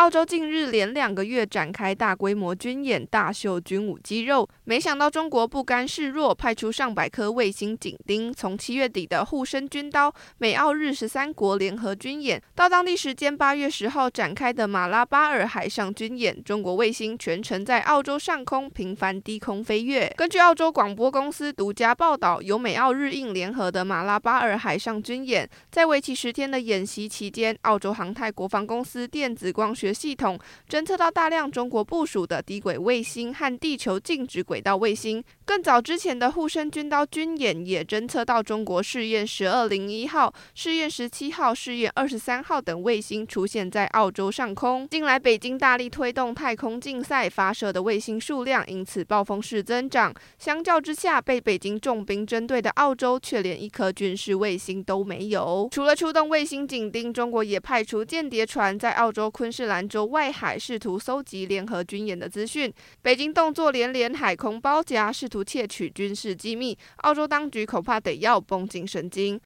澳洲近日连两个月展开大规模军演，大秀军武肌肉。没想到中国不甘示弱，派出上百颗卫星紧盯。从七月底的护身军刀，美澳日十三国联合军演，到当地时间八月十号展开的马拉巴尔海上军演，中国卫星全程在澳洲上空频繁低空飞跃。根据澳洲广播公司独家报道，由美澳日印联合的马拉巴尔海上军演，在为期十天的演习期间，澳洲航太国防公司电子光学系统侦测到大量中国部署的低轨卫星和地球静止轨道卫星。更早之前的护身军刀军演也侦测到中国试验十二零一号、试验十七号、试验二十三号等卫星出现在澳洲上空。近来北京大力推动太空竞赛，发射的卫星数量因此暴风式增长。相较之下，被北京重兵针对的澳洲却连一颗军事卫星都没有。除了出动卫星紧盯，中国也派出间谍船在澳洲昆士兰兰州外海试图搜集联合军演的资讯。北京动作连连，海空包夹，试图窃取军事机密。澳洲当局恐怕得要绷紧神经。